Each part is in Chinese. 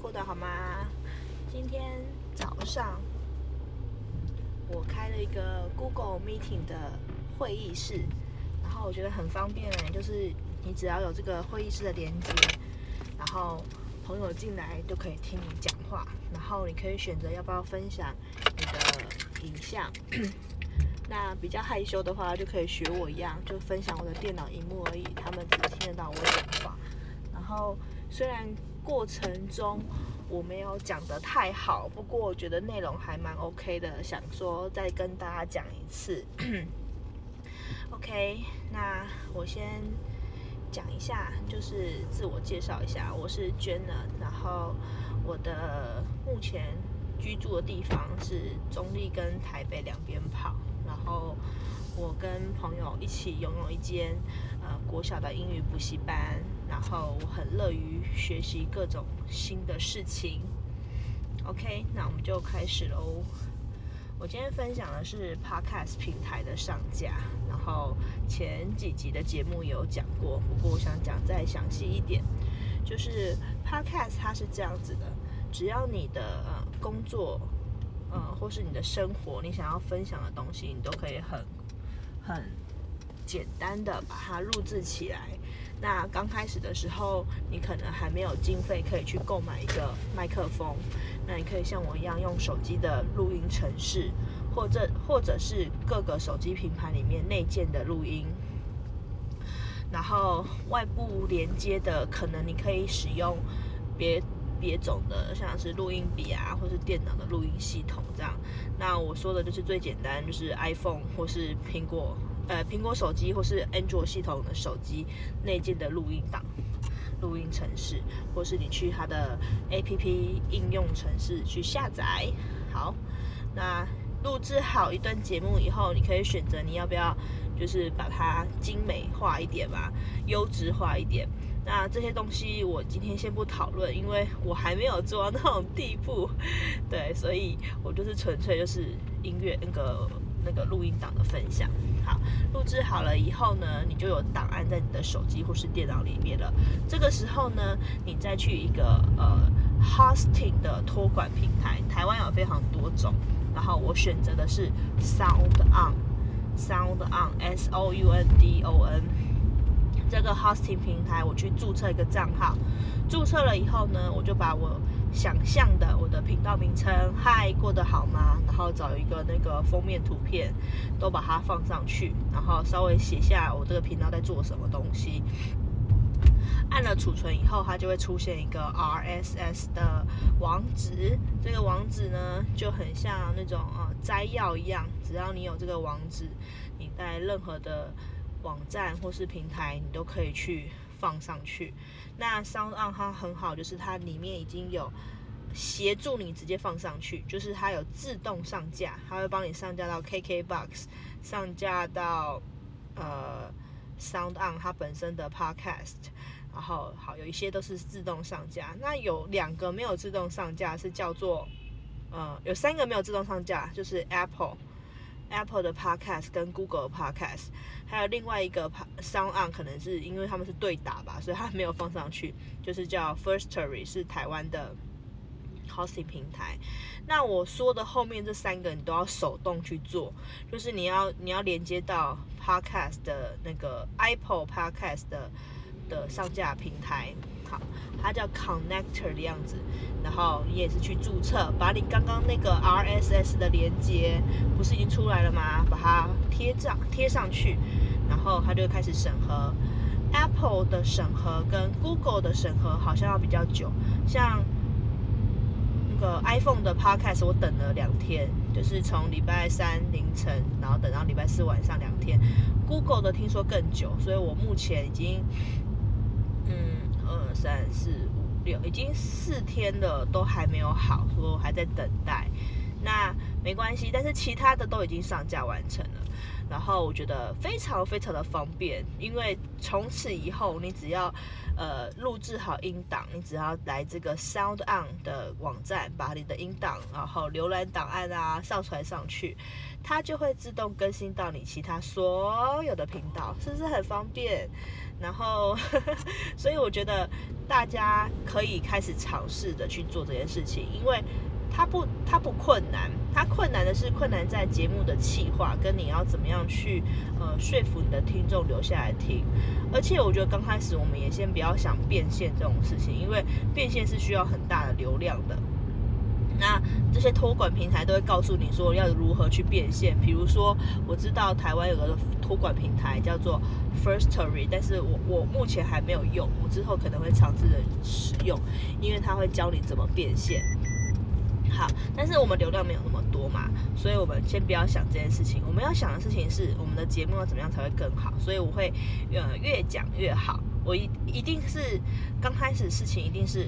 过得好吗？今天早上我开了一个 Google Meeting 的会议室，然后我觉得很方便哎，就是你只要有这个会议室的连接，然后朋友进来都可以听你讲话，然后你可以选择要不要分享你的影像。那比较害羞的话，就可以学我一样，就分享我的电脑荧幕而已，他们只听得到我讲话。然后虽然过程中我没有讲得太好，不过我觉得内容还蛮 OK 的，想说再跟大家讲一次。OK，那我先讲一下，就是自我介绍一下，我是 Jenna，然后我的目前居住的地方是中立跟台北两边跑。然后我跟朋友一起拥有一间呃国小的英语补习班，然后我很乐于学习各种新的事情。OK，那我们就开始喽。我今天分享的是 Podcast 平台的上架，然后前几集的节目有讲过，不过我想讲再详细一点，就是 Podcast 它是这样子的，只要你的呃工作。呃，或是你的生活，你想要分享的东西，你都可以很很简单的把它录制起来。那刚开始的时候，你可能还没有经费可以去购买一个麦克风，那你可以像我一样用手机的录音程式，或者或者是各个手机品牌里面内建的录音，然后外部连接的，可能你可以使用别。别种的，像是录音笔啊，或是电脑的录音系统这样。那我说的就是最简单，就是 iPhone 或是苹果，呃，苹果手机或是安卓系统的手机内建的录音档、录音程式，或是你去它的 APP 应用程式去下载。好，那录制好一段节目以后，你可以选择你要不要，就是把它精美化一点吧，优质化一点。那这些东西我今天先不讨论，因为我还没有做到那种地步，对，所以我就是纯粹就是音乐那个那个录音档的分享。好，录制好了以后呢，你就有档案在你的手机或是电脑里面了。这个时候呢，你再去一个呃 hosting 的托管平台，台湾有非常多种，然后我选择的是 Sound On，Sound On，S O U N D O N。这个 hosting 平台，我去注册一个账号，注册了以后呢，我就把我想象的我的频道名称，嗨，过得好吗？然后找一个那个封面图片，都把它放上去，然后稍微写下我这个频道在做什么东西。按了储存以后，它就会出现一个 RSS 的网址，这个网址呢就很像那种呃摘要一样，只要你有这个网址，你在任何的。网站或是平台，你都可以去放上去。那 Sound On 它很好，就是它里面已经有协助你直接放上去，就是它有自动上架，它会帮你上架到 KKBox，上架到呃 Sound On 它本身的 Podcast。然后好，有一些都是自动上架。那有两个没有自动上架，是叫做呃，有三个没有自动上架，就是 Apple。Apple 的 Podcast 跟 Google 的 Podcast，还有另外一个 Sound On，可能是因为他们是对打吧，所以它没有放上去。就是叫 Firstory，是台湾的 Hosting 平台。那我说的后面这三个，你都要手动去做，就是你要你要连接到 Podcast 的那个 Apple Podcast 的的上架平台。好，它叫 Connector 的样子，然后你也是去注册，把你刚刚那个 RSS 的连接，不是已经出来了吗？把它贴上贴上去，然后它就开始审核。Apple 的审核跟 Google 的审核好像要比较久，像那个 iPhone 的 Podcast 我等了两天，就是从礼拜三凌晨，然后等到礼拜四晚上两天。Google 的听说更久，所以我目前已经。嗯二三四五六，已经四天了，都还没有好，说还在等待。那没关系，但是其他的都已经上架完成了。然后我觉得非常非常的方便，因为从此以后，你只要呃录制好音档，你只要来这个 Sound On 的网站，把你的音档，然后浏览档案啊上传上去，它就会自动更新到你其他所有的频道，是不是很方便？然后，所以我觉得大家可以开始尝试的去做这件事情，因为它不它不困难，它困难的是困难在节目的企划跟你要怎么样去呃说服你的听众留下来听。而且我觉得刚开始我们也先不要想变现这种事情，因为变现是需要很大的流量的。那这些托管平台都会告诉你说要如何去变现，比如说我知道台湾有个托管平台叫做 Firstory，但是我我目前还没有用，我之后可能会尝试着使用，因为它会教你怎么变现。好，但是我们流量没有那么多嘛，所以我们先不要想这件事情，我们要想的事情是我们的节目要怎么样才会更好，所以我会呃越讲越好，我一一定是刚开始事情一定是。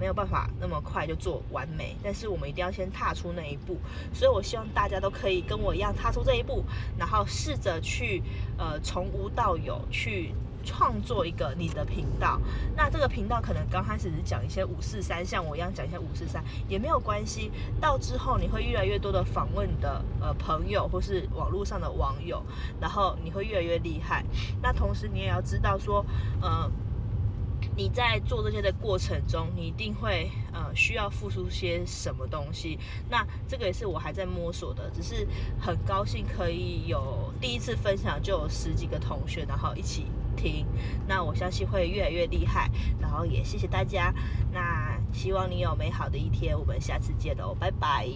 没有办法那么快就做完美，但是我们一定要先踏出那一步，所以我希望大家都可以跟我一样踏出这一步，然后试着去呃从无到有去创作一个你的频道。那这个频道可能刚开始是讲一些五四三，像我一样讲一些五四三也没有关系。到之后你会越来越多的访问你的呃朋友或是网络上的网友，然后你会越来越厉害。那同时你也要知道说，呃。你在做这些的过程中，你一定会呃需要付出些什么东西。那这个也是我还在摸索的，只是很高兴可以有第一次分享就有十几个同学，然后一起听。那我相信会越来越厉害。然后也谢谢大家。那希望你有美好的一天，我们下次见喽，拜拜。